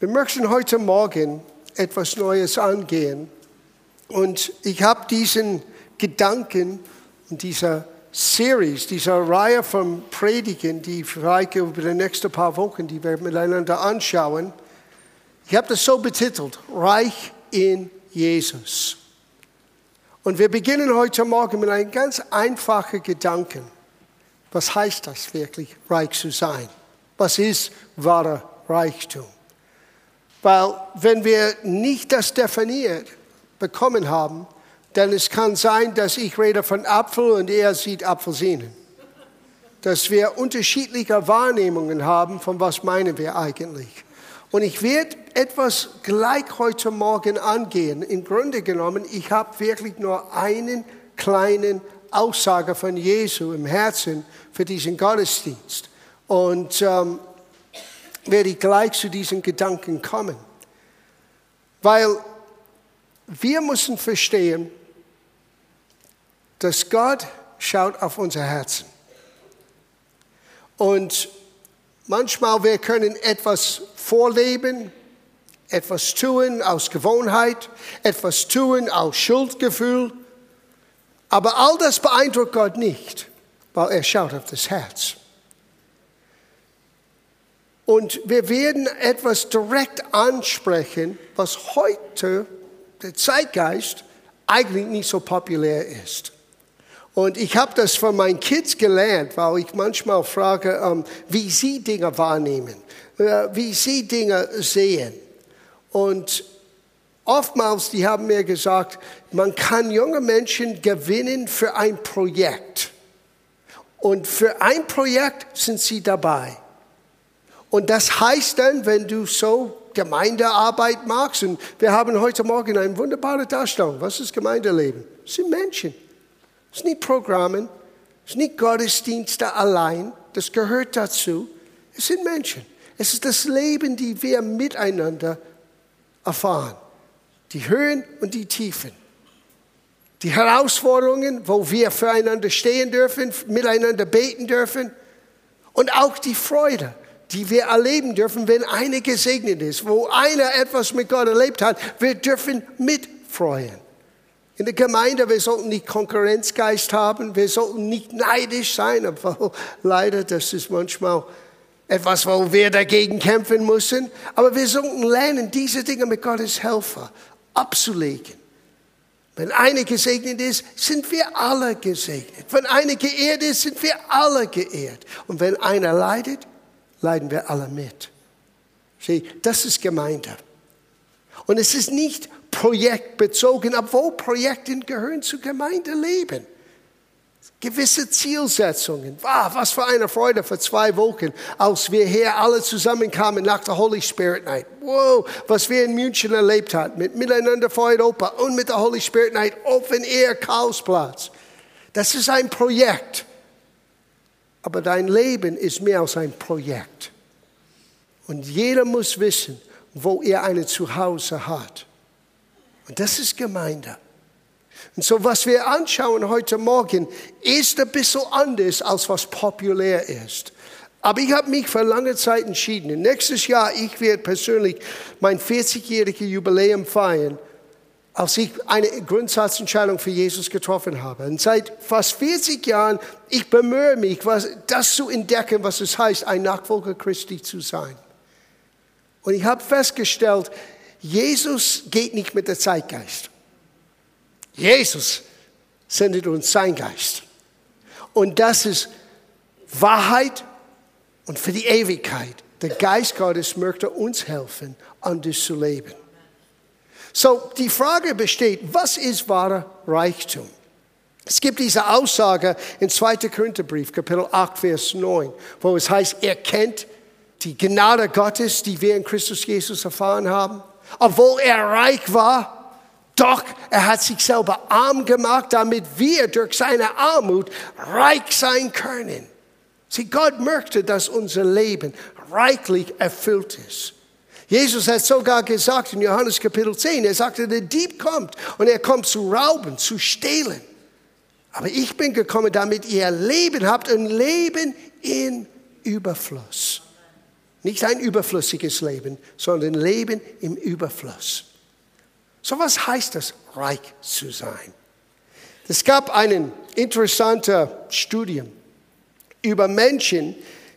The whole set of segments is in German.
Wir möchten heute Morgen etwas Neues angehen. Und ich habe diesen Gedanken und dieser Series, dieser Reihe von Predigen, die Freike über die nächsten paar Wochen, die wir miteinander anschauen, ich habe das so betitelt, Reich in Jesus. Und wir beginnen heute Morgen mit einem ganz einfachen Gedanken. Was heißt das wirklich, reich zu sein? Was ist wahrer Reichtum? Weil wenn wir nicht das definiert bekommen haben, dann es kann sein, dass ich rede von Apfel und er sieht Apfelsinen. Dass wir unterschiedliche Wahrnehmungen haben, von was meinen wir eigentlich. Und ich werde etwas gleich heute Morgen angehen. Im Grunde genommen, ich habe wirklich nur einen kleinen Aussage von Jesu im Herzen für diesen Gottesdienst. Und ähm, werde ich gleich zu diesen Gedanken kommen. Weil wir müssen verstehen, dass Gott schaut auf unser Herzen. Und manchmal wir können etwas vorleben, etwas tun aus Gewohnheit, etwas tun aus Schuldgefühl. Aber all das beeindruckt Gott nicht, weil er schaut auf das Herz. Und wir werden etwas direkt ansprechen, was heute der Zeitgeist eigentlich nicht so populär ist. Und ich habe das von meinen Kids gelernt, weil ich manchmal frage, ähm, wie sie Dinge wahrnehmen, äh, wie sie Dinge sehen. Und oftmals, die haben mir gesagt, man kann junge Menschen gewinnen für ein Projekt. Und für ein Projekt sind sie dabei. Und das heißt dann, wenn du so Gemeindearbeit magst, und wir haben heute Morgen eine wunderbare Darstellung. Was ist Gemeindeleben? Es sind Menschen. Es sind nicht Programme, es sind nicht Gottesdienste allein. Das gehört dazu. Es sind Menschen. Es ist das Leben, die wir miteinander erfahren. Die Höhen und die Tiefen. Die Herausforderungen, wo wir füreinander stehen dürfen, miteinander beten dürfen. Und auch die Freude die wir erleben dürfen, wenn einer gesegnet ist, wo einer etwas mit Gott erlebt hat. Wir dürfen mitfreuen. In der Gemeinde, wir sollten nicht Konkurrenzgeist haben, wir sollten nicht neidisch sein, obwohl leider das ist manchmal etwas, wo wir dagegen kämpfen müssen. Aber wir sollten lernen, diese Dinge mit Gottes Helfer abzulegen. Wenn einer gesegnet ist, sind wir alle gesegnet. Wenn einer geehrt ist, sind wir alle geehrt. Und wenn einer leidet, leiden wir alle mit. Sieh, das ist Gemeinde. Und es ist nicht projektbezogen, obwohl Projekte gehören zu Gemeindeleben. Gewisse Zielsetzungen. Wow, was für eine Freude für zwei Wochen, als wir hier alle zusammenkamen nach der Holy Spirit Night. Wow, was wir in München erlebt haben, mit Miteinander vor Europa und mit der Holy Spirit Night, Open Air Karlsplatz. Das ist ein Projekt. Aber dein Leben ist mehr als ein Projekt. Und jeder muss wissen, wo er eine Zuhause hat. Und das ist Gemeinde. Und so, was wir anschauen heute Morgen, ist ein bisschen anders, als was populär ist. Aber ich habe mich für lange Zeit entschieden. Nächstes Jahr, ich werde persönlich mein 40-jähriges Jubiläum feiern als ich eine Grundsatzentscheidung für Jesus getroffen habe. Und seit fast 40 Jahren, ich bemühe mich, was, das zu entdecken, was es heißt, ein Nachfolger Christi zu sein. Und ich habe festgestellt, Jesus geht nicht mit der Zeitgeist. Jesus sendet uns sein Geist. Und das ist Wahrheit und für die Ewigkeit. Der Geist Gottes möchte uns helfen, anders zu leben. So, die Frage besteht, was ist wahrer Reichtum? Es gibt diese Aussage in 2. Korintherbrief, Kapitel 8, Vers 9, wo es heißt, er kennt die Gnade Gottes, die wir in Christus Jesus erfahren haben. Obwohl er reich war, doch er hat sich selber arm gemacht, damit wir durch seine Armut reich sein können. Sieh, Gott möchte, dass unser Leben reichlich erfüllt ist. Jesus hat sogar gesagt in Johannes Kapitel 10, er sagte, der Dieb kommt und er kommt zu rauben, zu stehlen. Aber ich bin gekommen, damit ihr Leben habt, ein Leben in Überfluss. Nicht ein überflüssiges Leben, sondern Leben im Überfluss. So was heißt es, reich zu sein? Es gab einen interessanten Studien über Menschen,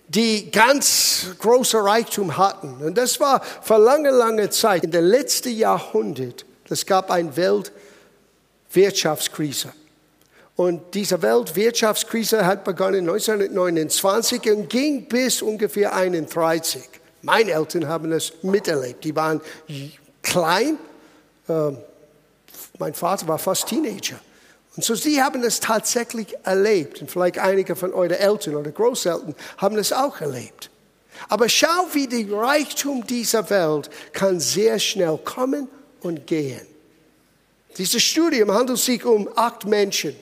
die ganz große Reichtum hatten. Und das war vor lange, lange Zeit, in der letzten Jahrhundert, es gab eine Weltwirtschaftskrise. Und diese Weltwirtschaftskrise hat begonnen 1929 und ging bis ungefähr 1931. Meine Eltern haben es miterlebt. Die waren klein. Ähm, mein Vater war fast Teenager. Und so sie haben es tatsächlich erlebt. Und vielleicht einige von euren Eltern oder Großeltern haben es auch erlebt. Aber schau, wie der Reichtum dieser Welt kann sehr schnell kommen und gehen. Dieses Studium handelt sich um acht Menschen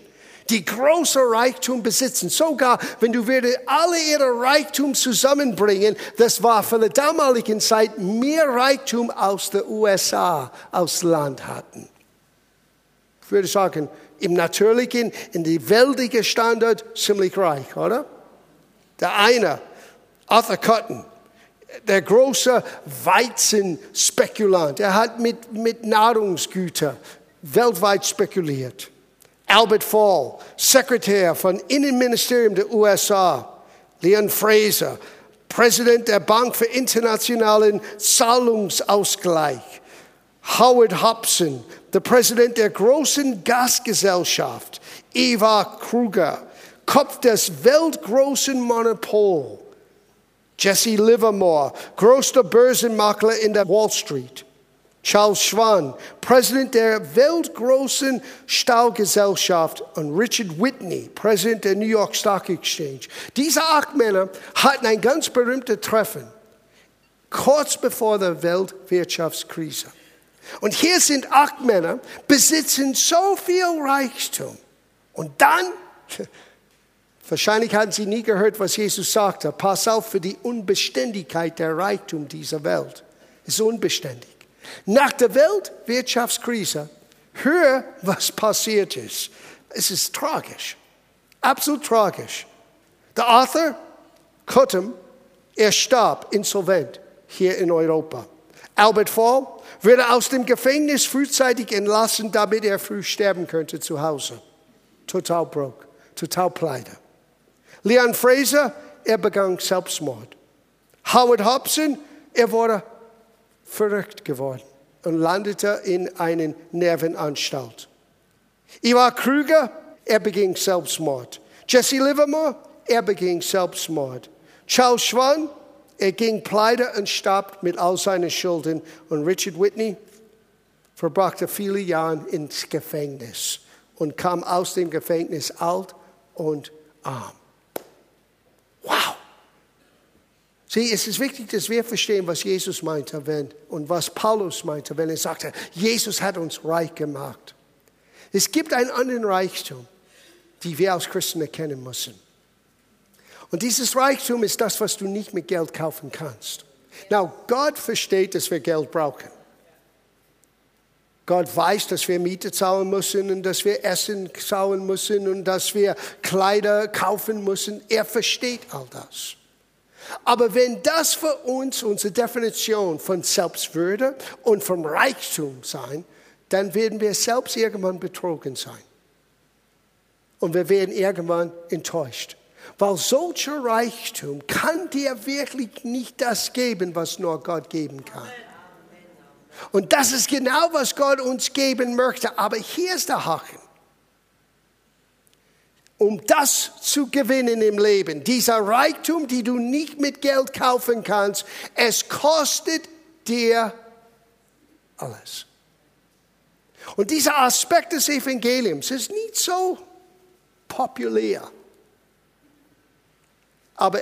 die große Reichtum besitzen. Sogar wenn du würde alle ihre Reichtum zusammenbringen, das war für die damalige Zeit mehr Reichtum aus der USA aus Land hatten. Ich würde sagen, im natürlichen, in die weltliche Standard ziemlich reich, oder? Der eine, Arthur Cotton, der große Weizenspekulant, er hat mit, mit Nahrungsgütern weltweit spekuliert. Albert Fall, Sekretär von Innenministerium der USA, Leon Fraser, Präsident der Bank für internationalen Zahlungsausgleich, Howard Hobson, der Präsident der großen Gasgesellschaft, Eva Kruger, Kopf des weltgroßen Monopol, Jesse Livermore, größter Börsenmakler in der Wall Street, Charles Schwann, Präsident der weltgroßen Stahlgesellschaft und Richard Whitney, Präsident der New York Stock Exchange. Diese acht Männer hatten ein ganz berühmtes Treffen kurz bevor der Weltwirtschaftskrise. Und hier sind acht Männer, besitzen so viel Reichtum. Und dann, wahrscheinlich haben sie nie gehört, was Jesus sagte, pass auf für die Unbeständigkeit der Reichtum dieser Welt. Ist unbeständig. Nach der Weltwirtschaftskrise, hör, was passiert ist. Es ist tragisch, absolut tragisch. Der Arthur Cottam, er starb insolvent hier in Europa. Albert Fall wurde aus dem Gefängnis frühzeitig entlassen, damit er früh sterben könnte zu Hause. Total broke, total pleite. Leon Fraser, er begann Selbstmord. Howard Hobson, er wurde verrückt geworden und landete in einer Nervenanstalt. Ivar Krüger, er beging Selbstmord. Jesse Livermore, er beging Selbstmord. Charles Schwann, er ging pleite und starb mit all seinen Schulden. Und Richard Whitney verbrachte viele Jahre ins Gefängnis und kam aus dem Gefängnis alt und arm. Wow! Sieh, es ist wichtig, dass wir verstehen, was Jesus meinte wenn, und was Paulus meinte, wenn er sagte, Jesus hat uns reich gemacht. Es gibt einen anderen Reichtum, die wir als Christen erkennen müssen. Und dieses Reichtum ist das, was du nicht mit Geld kaufen kannst. Now, Gott versteht, dass wir Geld brauchen. Gott weiß, dass wir Miete zahlen müssen und dass wir Essen zahlen müssen und dass wir Kleider kaufen müssen. Er versteht all das. Aber wenn das für uns unsere Definition von Selbstwürde und vom Reichtum sein, dann werden wir selbst irgendwann betrogen sein. Und wir werden irgendwann enttäuscht. Weil solcher Reichtum kann dir wirklich nicht das geben, was nur Gott geben kann. Und das ist genau, was Gott uns geben möchte. Aber hier ist der Haken um das zu gewinnen im Leben. Dieser Reichtum, die du nicht mit Geld kaufen kannst, es kostet dir alles. Und dieser Aspekt des Evangeliums ist nicht so populär. Aber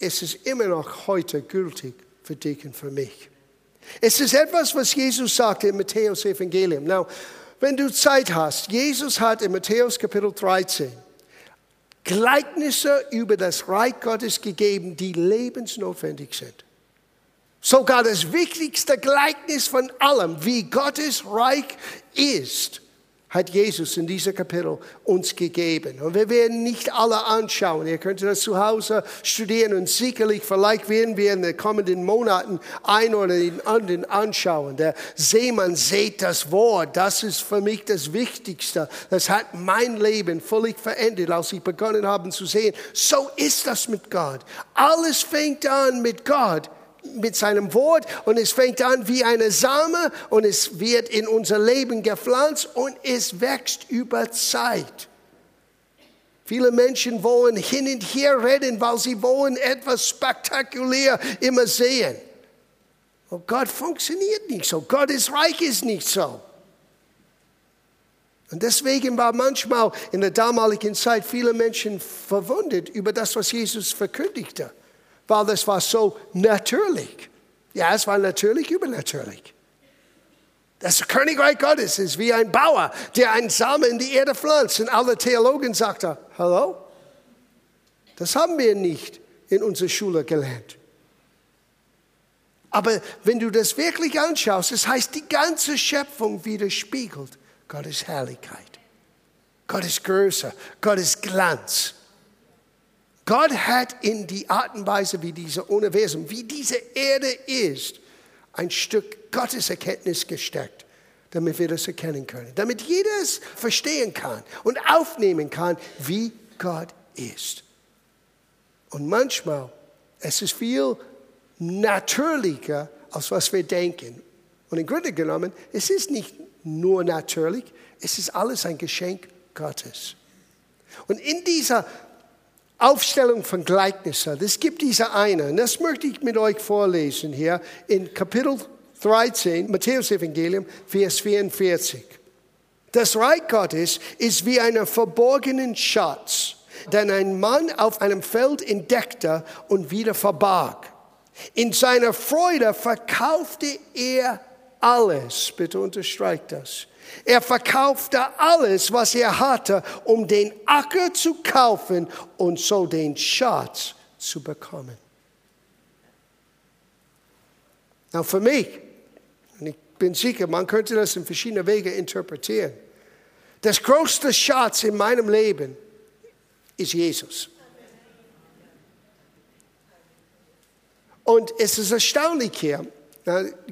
es ist immer noch heute gültig für dich und für mich. Es ist etwas, was Jesus sagte im Matthäus Evangelium. Now, wenn du Zeit hast, Jesus hat in Matthäus Kapitel 13 Gleichnisse über das Reich Gottes gegeben, die lebensnotwendig sind. Sogar das wichtigste Gleichnis von allem, wie Gottes Reich ist, hat Jesus in diesem Kapitel uns gegeben. Und wir werden nicht alle anschauen. Ihr könnt das zu Hause studieren und sicherlich, vielleicht werden wir in den kommenden Monaten ein oder den anderen anschauen. Der Seemann sieht das Wort. Das ist für mich das Wichtigste. Das hat mein Leben völlig verändert, als ich begonnen habe zu sehen. So ist das mit Gott. Alles fängt an mit Gott mit seinem Wort und es fängt an wie eine Same und es wird in unser Leben gepflanzt und es wächst über Zeit. Viele Menschen wollen hin und her reden, weil sie wollen etwas spektakulär immer sehen. Und Gott funktioniert nicht so. Gottes Reich ist nicht so. Und deswegen war manchmal in der damaligen Zeit viele Menschen verwundert über das, was Jesus verkündigte weil das war so natürlich. Ja, es war natürlich übernatürlich. Das Königreich Gottes ist wie ein Bauer, der einen Samen in die Erde pflanzt. Und alle Theologen sagten, hallo? Das haben wir nicht in unserer Schule gelernt. Aber wenn du das wirklich anschaust, das heißt, die ganze Schöpfung widerspiegelt Gottes Herrlichkeit, Gottes Größe, Gottes Glanz. Gott hat in die Art und Weise, wie diese Universum, wie diese Erde ist, ein Stück Gottes Erkenntnis gesteckt, damit wir das erkennen können, damit jeder es verstehen kann und aufnehmen kann, wie Gott ist. Und manchmal, es ist viel natürlicher, als was wir denken. Und im Grunde genommen, es ist nicht nur natürlich, es ist alles ein Geschenk Gottes. Und in dieser Aufstellung von Gleichnissen. Es gibt diese eine, und das möchte ich mit euch vorlesen hier in Kapitel 13, Matthäus Evangelium, Vers 44. Das Reich Gottes ist wie einen verborgenen Schatz, den ein Mann auf einem Feld entdeckte und wieder verbarg. In seiner Freude verkaufte er alles. Bitte unterstreicht das er verkaufte alles, was er hatte, um den Acker zu kaufen und so den Schatz zu bekommen. Na, für mich, und ich bin sicher, man könnte das in verschiedenen Wegen interpretieren. Das größte Schatz in meinem Leben ist Jesus. Und es ist erstaunlich hier,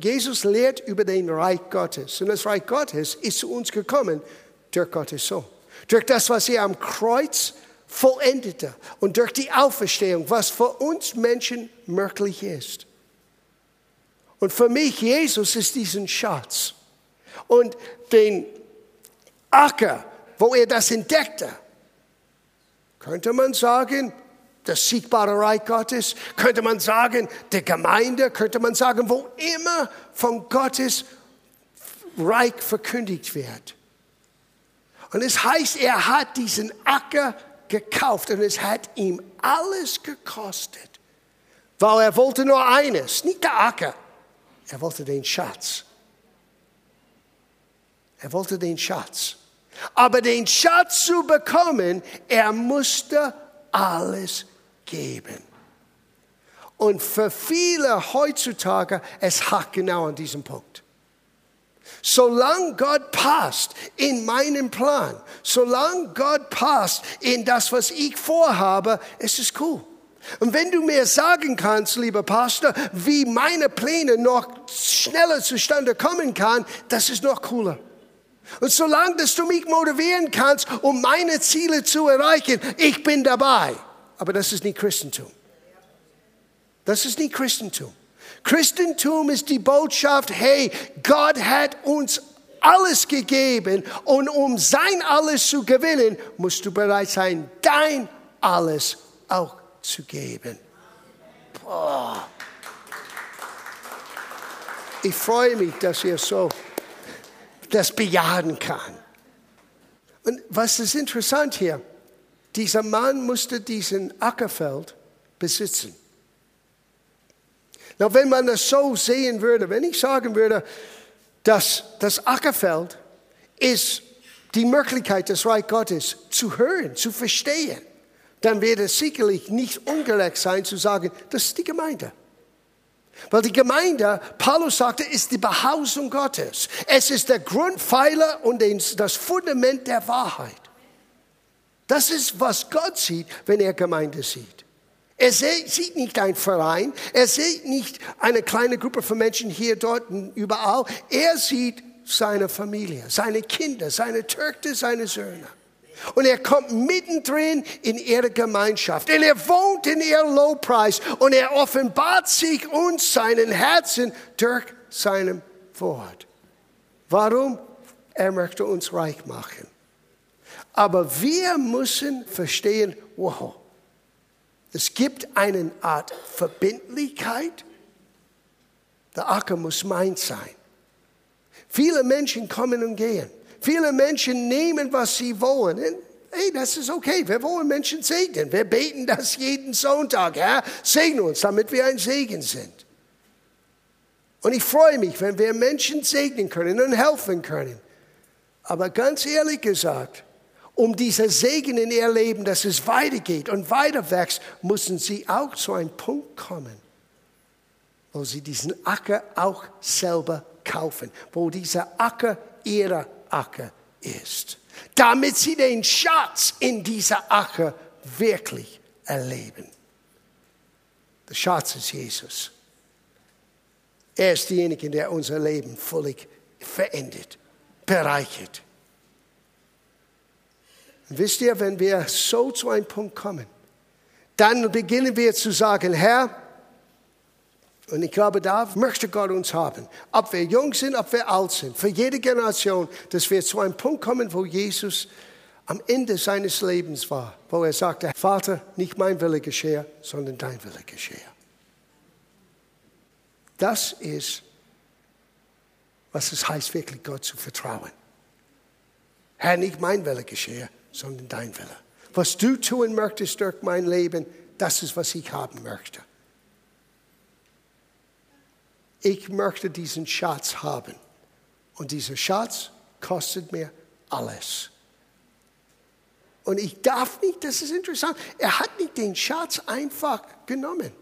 Jesus lehrt über den Reich Gottes. Und das Reich Gottes ist zu uns gekommen durch Gottes Sohn. Durch das, was er am Kreuz vollendete und durch die Auferstehung, was für uns Menschen möglich ist. Und für mich, Jesus ist diesen Schatz. Und den Acker, wo er das entdeckte, könnte man sagen, das siegbare Reich Gottes, könnte man sagen, der Gemeinde, könnte man sagen, wo immer von Gottes Reich verkündigt wird. Und es heißt, er hat diesen Acker gekauft und es hat ihm alles gekostet, weil er wollte nur eines, nicht der Acker, er wollte den Schatz. Er wollte den Schatz. Aber den Schatz zu bekommen, er musste alles geben. Und für viele heutzutage, es hakt genau an diesem Punkt. Solange Gott passt in meinen Plan, solange Gott passt in das, was ich vorhabe, ist es cool. Und wenn du mir sagen kannst, lieber Pastor, wie meine Pläne noch schneller zustande kommen kann, das ist noch cooler. Und solange dass du mich motivieren kannst, um meine Ziele zu erreichen, ich bin dabei. Aber das ist nicht Christentum. Das ist nicht Christentum. Christentum ist die Botschaft, hey, Gott hat uns alles gegeben und um sein alles zu gewinnen, musst du bereit sein, dein alles auch zu geben. Boah. Ich freue mich, dass ihr so das bejahen kann. Und was ist interessant hier? Dieser Mann musste diesen Ackerfeld besitzen. Na, wenn man das so sehen würde, wenn ich sagen würde, dass das Ackerfeld ist die Möglichkeit des Reich Gottes zu hören, zu verstehen, dann wäre es sicherlich nicht ungerecht sein zu sagen, das ist die Gemeinde. Weil die Gemeinde, Paulus sagte, ist die Behausung Gottes. Es ist der Grundpfeiler und das Fundament der Wahrheit. Das ist, was Gott sieht, wenn er Gemeinde sieht. Er sieht nicht ein Verein, er sieht nicht eine kleine Gruppe von Menschen hier, dort, überall. Er sieht seine Familie, seine Kinder, seine Töchter, seine Söhne. Und er kommt mittendrin in ihre Gemeinschaft. Und er wohnt in ihrem Lobpreis. Und er offenbart sich uns seinen Herzen durch seinem Wort. Warum? Er möchte uns reich machen. Aber wir müssen verstehen, wow, es gibt eine Art Verbindlichkeit. Der Acker muss mein sein. Viele Menschen kommen und gehen. Viele Menschen nehmen, was sie wollen. Und, hey, das ist okay. Wir wollen Menschen segnen. Wir beten das jeden Sonntag. Herr, segne uns, damit wir ein Segen sind. Und ich freue mich, wenn wir Menschen segnen können und helfen können. Aber ganz ehrlich gesagt, um dieser Segen in ihr Leben, dass es weitergeht und weiter wächst, müssen sie auch zu einem Punkt kommen, wo sie diesen Acker auch selber kaufen, wo dieser Acker ihrer Acker ist, damit sie den Schatz in dieser Acker wirklich erleben. Der Schatz ist Jesus. Er ist derjenige, der unser Leben völlig verändert, bereichert. Wisst ihr, wenn wir so zu einem Punkt kommen, dann beginnen wir zu sagen, Herr, und ich glaube, da möchte Gott uns haben. Ob wir jung sind, ob wir alt sind, für jede Generation, dass wir zu einem Punkt kommen, wo Jesus am Ende seines Lebens war, wo er sagte, Vater, nicht mein Wille geschehe, sondern dein Wille geschehe. Das ist, was es heißt, wirklich Gott zu vertrauen. Herr, nicht mein Wille geschehe, sondern dein Wille. Was du tun möchtest durch mein Leben, das ist, was ich haben möchte ich möchte diesen Schatz haben. Und dieser Schatz kostet mir alles. Und ich darf nicht, das ist interessant, er hat nicht den Schatz einfach genommen.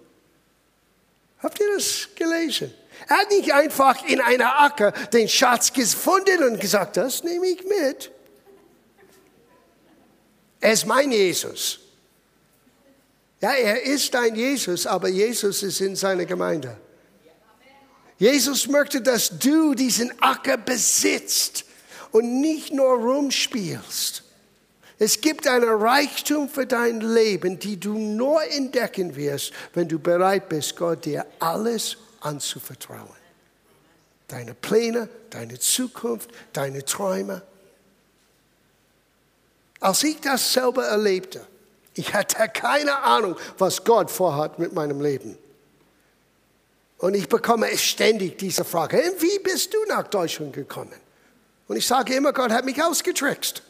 Habt ihr das gelesen? Er hat nicht einfach in einer Acker den Schatz gefunden und gesagt, das nehme ich mit. Er ist mein Jesus. Ja, er ist ein Jesus, aber Jesus ist in seiner Gemeinde. Jesus möchte, dass du diesen Acker besitzt und nicht nur rumspielst. Es gibt einen Reichtum für dein Leben, die du nur entdecken wirst, wenn du bereit bist, Gott dir alles anzuvertrauen. Deine Pläne, deine Zukunft, deine Träume. Als ich das selber erlebte, ich hatte keine Ahnung, was Gott vorhat mit meinem Leben. Und ich bekomme ständig diese Frage, wie bist du nach Deutschland gekommen? Und ich sage immer, Gott hat mich ausgetrickst.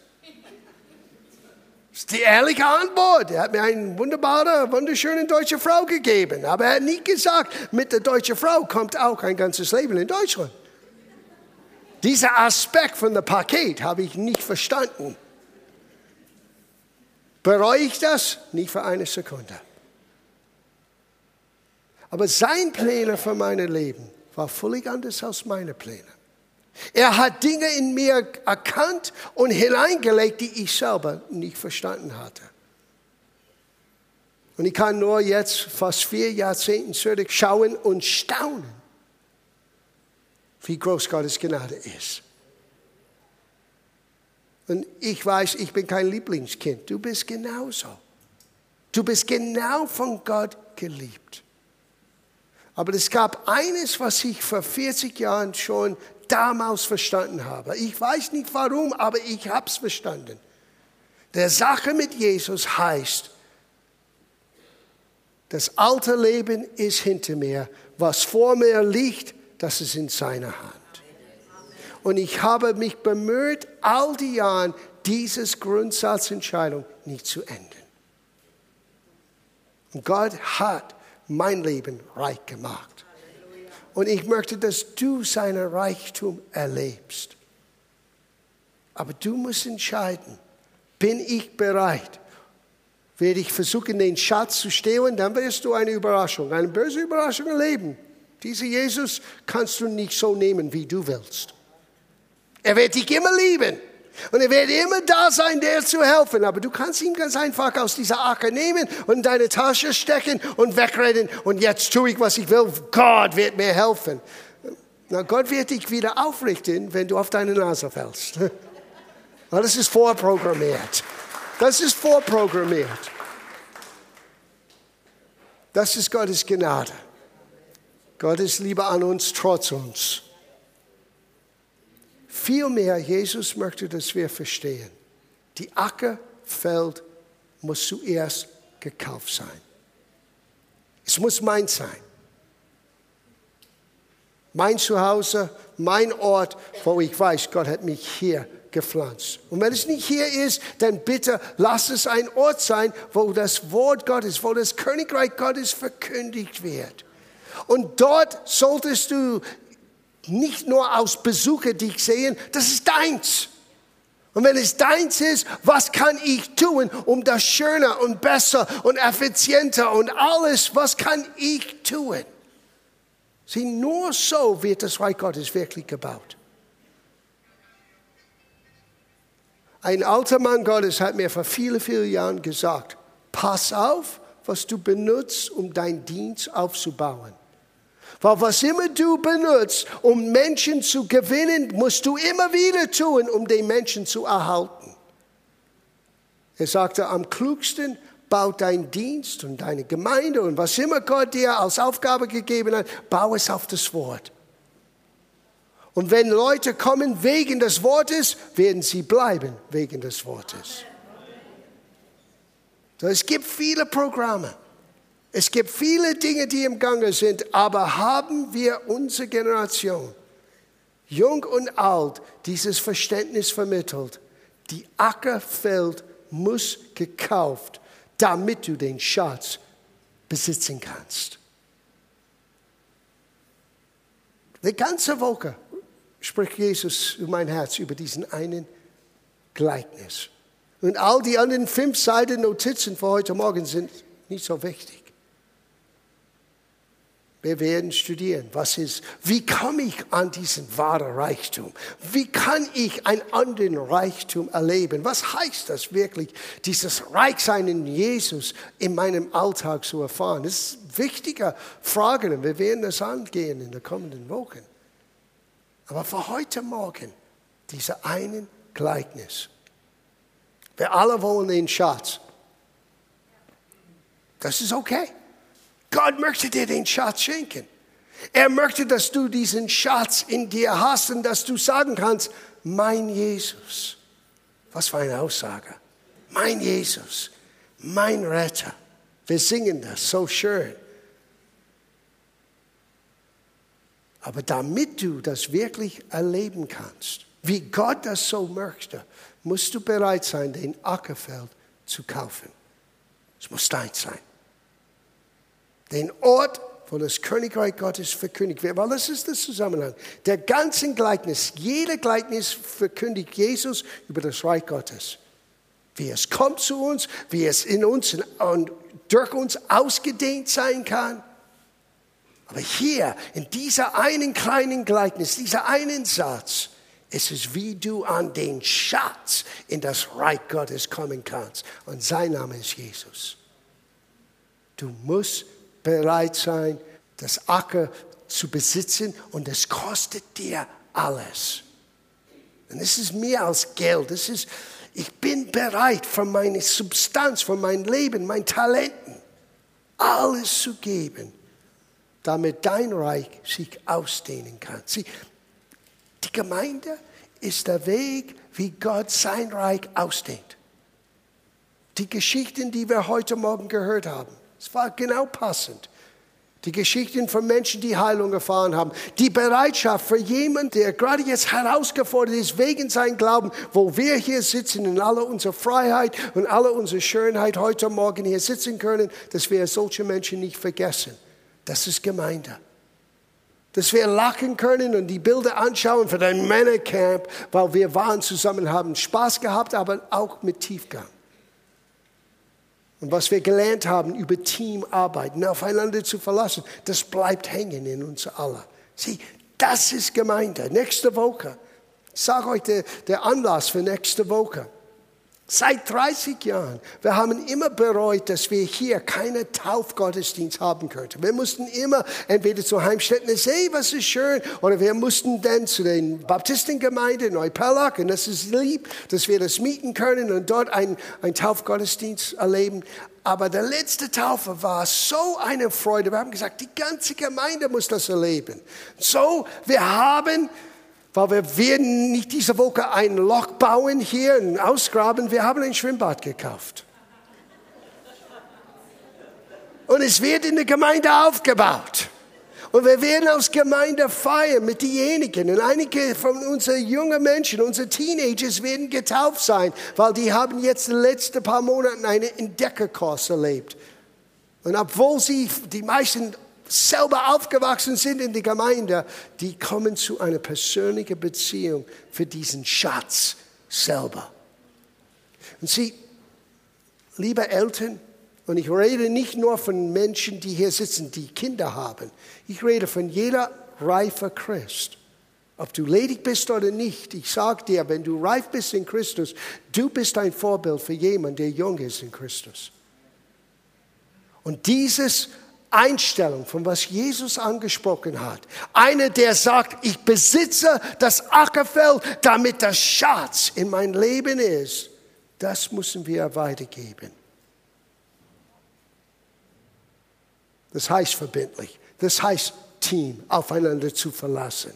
Das ist die ehrliche Antwort. Er hat mir eine wunderbare, wunderschöne deutsche Frau gegeben. Aber er hat nie gesagt, mit der deutschen Frau kommt auch ein ganzes Leben in Deutschland. Dieser Aspekt von dem Paket habe ich nicht verstanden. Bereue ich das? Nicht für eine Sekunde. Aber sein Pläne für mein Leben war völlig anders als meine Pläne. Er hat Dinge in mir erkannt und hineingelegt, die ich selber nicht verstanden hatte. Und ich kann nur jetzt fast vier Jahrzehnte zurückschauen und staunen, wie groß Gottes Gnade ist. Und ich weiß, ich bin kein Lieblingskind. Du bist genauso. Du bist genau von Gott geliebt. Aber es gab eines, was ich vor 40 Jahren schon damals verstanden habe. Ich weiß nicht warum, aber ich habe es verstanden. Der Sache mit Jesus heißt, das alte Leben ist hinter mir. Was vor mir liegt, das ist in seiner Hand. Und ich habe mich bemüht, all die Jahre dieses Grundsatzentscheidung nicht zu ändern. Und Gott hat mein Leben reich gemacht. Und ich möchte, dass du seinen Reichtum erlebst. Aber du musst entscheiden, bin ich bereit? Werde ich versuchen, den Schatz zu stehlen, dann wirst du eine Überraschung, eine böse Überraschung erleben. Dieser Jesus kannst du nicht so nehmen, wie du willst. Er wird dich immer lieben. Und er wird immer da sein, dir zu helfen. Aber du kannst ihn ganz einfach aus dieser Acker nehmen und in deine Tasche stecken und wegrennen. Und jetzt tue ich, was ich will. Gott wird mir helfen. Na, Gott wird dich wieder aufrichten, wenn du auf deine Nase fällst. Das ist vorprogrammiert. Das ist vorprogrammiert. Das ist Gottes Gnade. Gottes Liebe an uns, trotz uns. Vielmehr, Jesus möchte, dass wir verstehen, die Ackerfeld muss zuerst gekauft sein. Es muss mein sein. Mein Zuhause, mein Ort, wo ich weiß, Gott hat mich hier gepflanzt. Und wenn es nicht hier ist, dann bitte lass es ein Ort sein, wo das Wort Gottes, wo das Königreich Gottes verkündigt wird. Und dort solltest du nicht nur aus Besucher dich sehen, das ist deins. Und wenn es deins ist, was kann ich tun, um das schöner und besser und effizienter und alles, was kann ich tun? Sieh, nur so wird das Reich Gottes wirklich gebaut. Ein alter Mann Gottes hat mir vor vielen, vielen Jahren gesagt, pass auf, was du benutzt, um deinen Dienst aufzubauen. Weil was immer du benutzt, um Menschen zu gewinnen, musst du immer wieder tun, um den Menschen zu erhalten. Er sagte, am klugsten baut dein Dienst und deine Gemeinde und was immer Gott dir als Aufgabe gegeben hat, bau es auf das Wort. Und wenn Leute kommen wegen des Wortes, werden sie bleiben wegen des Wortes. So, es gibt viele Programme. Es gibt viele Dinge, die im Gange sind, aber haben wir unsere Generation, jung und alt, dieses Verständnis vermittelt? Die Ackerfeld muss gekauft, damit du den Schatz besitzen kannst. Die ganze Woche spricht Jesus in mein Herz über diesen einen Gleichnis. Und all die anderen fünf Seiten Notizen für heute Morgen sind nicht so wichtig. Wir werden studieren, was ist, wie komme ich an diesen wahren Reichtum? Wie kann ich einen anderen Reichtum erleben? Was heißt das wirklich, dieses Reichsein in Jesus in meinem Alltag zu erfahren? Das ist wichtige Fragen und wir werden das angehen in den kommenden Wochen. Aber für heute Morgen, diese einen Gleichnis. Wir alle wollen den Schatz. Das ist okay. Gott möchte dir den Schatz schenken. Er möchte, dass du diesen Schatz in dir hast und dass du sagen kannst, mein Jesus. Was für eine Aussage. Mein Jesus, mein Retter. Wir singen das so schön. Aber damit du das wirklich erleben kannst, wie Gott das so möchte, musst du bereit sein, den Ackerfeld zu kaufen. Es muss dein sein. Den Ort, wo das Königreich Gottes verkündigt wird. Weil das ist der Zusammenhang. Der ganzen Gleichnis, jeder Gleichnis verkündigt Jesus über das Reich Gottes. Wie es kommt zu uns, wie es in uns und durch uns ausgedehnt sein kann aber hier, in dieser einen kleinen Gleichnis, dieser einen Satz, ist es wie du an den Schatz in das Reich Gottes kommen kannst. Und sein Name ist Jesus. Du musst bereit sein, das Acker zu besitzen und es kostet dir alles. Und es ist mehr als Geld. Es ist, ich bin bereit, für meine Substanz, für mein Leben, mein Talenten, alles zu geben damit dein Reich sich ausdehnen kann. Sieh, die Gemeinde ist der Weg, wie Gott sein Reich ausdehnt. Die Geschichten, die wir heute Morgen gehört haben, es war genau passend. Die Geschichten von Menschen, die Heilung erfahren haben. Die Bereitschaft für jemanden, der gerade jetzt herausgefordert ist wegen seinem Glauben, wo wir hier sitzen in aller unserer Freiheit und aller unserer Schönheit heute Morgen hier sitzen können, dass wir solche Menschen nicht vergessen. Das ist Gemeinde. Dass wir lachen können und die Bilder anschauen für dein Männercamp, weil wir waren zusammen, haben Spaß gehabt, aber auch mit Tiefgang. Und was wir gelernt haben über Teamarbeit, aufeinander zu verlassen, das bleibt hängen in uns alle. Sieh, das ist Gemeinde. Nächste Woche. Ich sage euch der, der Anlass für nächste Woche. Seit 30 Jahren. Wir haben immer bereut, dass wir hier keine Taufgottesdienst haben könnten. Wir mussten immer entweder zu Heimstätten hey, was ist schön, oder wir mussten dann zu den Baptistengemeinden Neupellach, und das ist lieb, dass wir das mieten können und dort einen, einen Taufgottesdienst erleben. Aber der letzte Taufe war so eine Freude. Wir haben gesagt, die ganze Gemeinde muss das erleben. So, wir haben weil wir werden nicht diese Woche ein Loch bauen hier und ausgraben. Wir haben ein Schwimmbad gekauft. Und es wird in der Gemeinde aufgebaut. Und wir werden als Gemeinde feiern mit denjenigen. Und einige von unseren jungen Menschen, unsere Teenagers werden getauft sein, weil die haben jetzt in den letzten paar Monaten einen Entdeckerkurs erlebt. Und obwohl sie die meisten selber aufgewachsen sind in der Gemeinde, die kommen zu einer persönlichen Beziehung für diesen Schatz selber. Und sie, liebe Eltern, und ich rede nicht nur von Menschen, die hier sitzen, die Kinder haben. Ich rede von jeder reifer Christ. Ob du ledig bist oder nicht, ich sage dir, wenn du reif bist in Christus, du bist ein Vorbild für jemanden, der jung ist in Christus. Und dieses Einstellung, von was Jesus angesprochen hat. Einer, der sagt, ich besitze das Ackerfeld, damit das Schatz in mein Leben ist. Das müssen wir weitergeben. Das heißt verbindlich. Das heißt Team, aufeinander zu verlassen.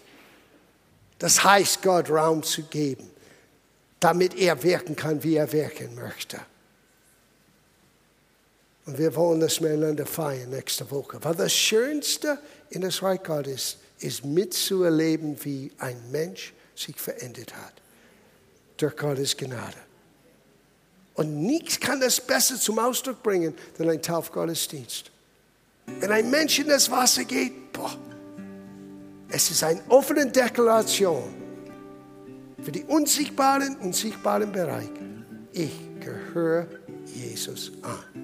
Das heißt Gott Raum zu geben, damit er wirken kann, wie er wirken möchte. Und wir wollen das miteinander feiern nächste Woche. Weil das Schönste in das Reich Gottes ist mitzuerleben, wie ein Mensch sich verändert hat. Durch Gottes Gnade. Und nichts kann das besser zum Ausdruck bringen, als ein Taufgottesdienst. Wenn ein Mensch in das Wasser geht, boah, es ist eine offene Deklaration für die unsichtbaren und sichtbaren Bereiche. Ich gehöre Jesus an.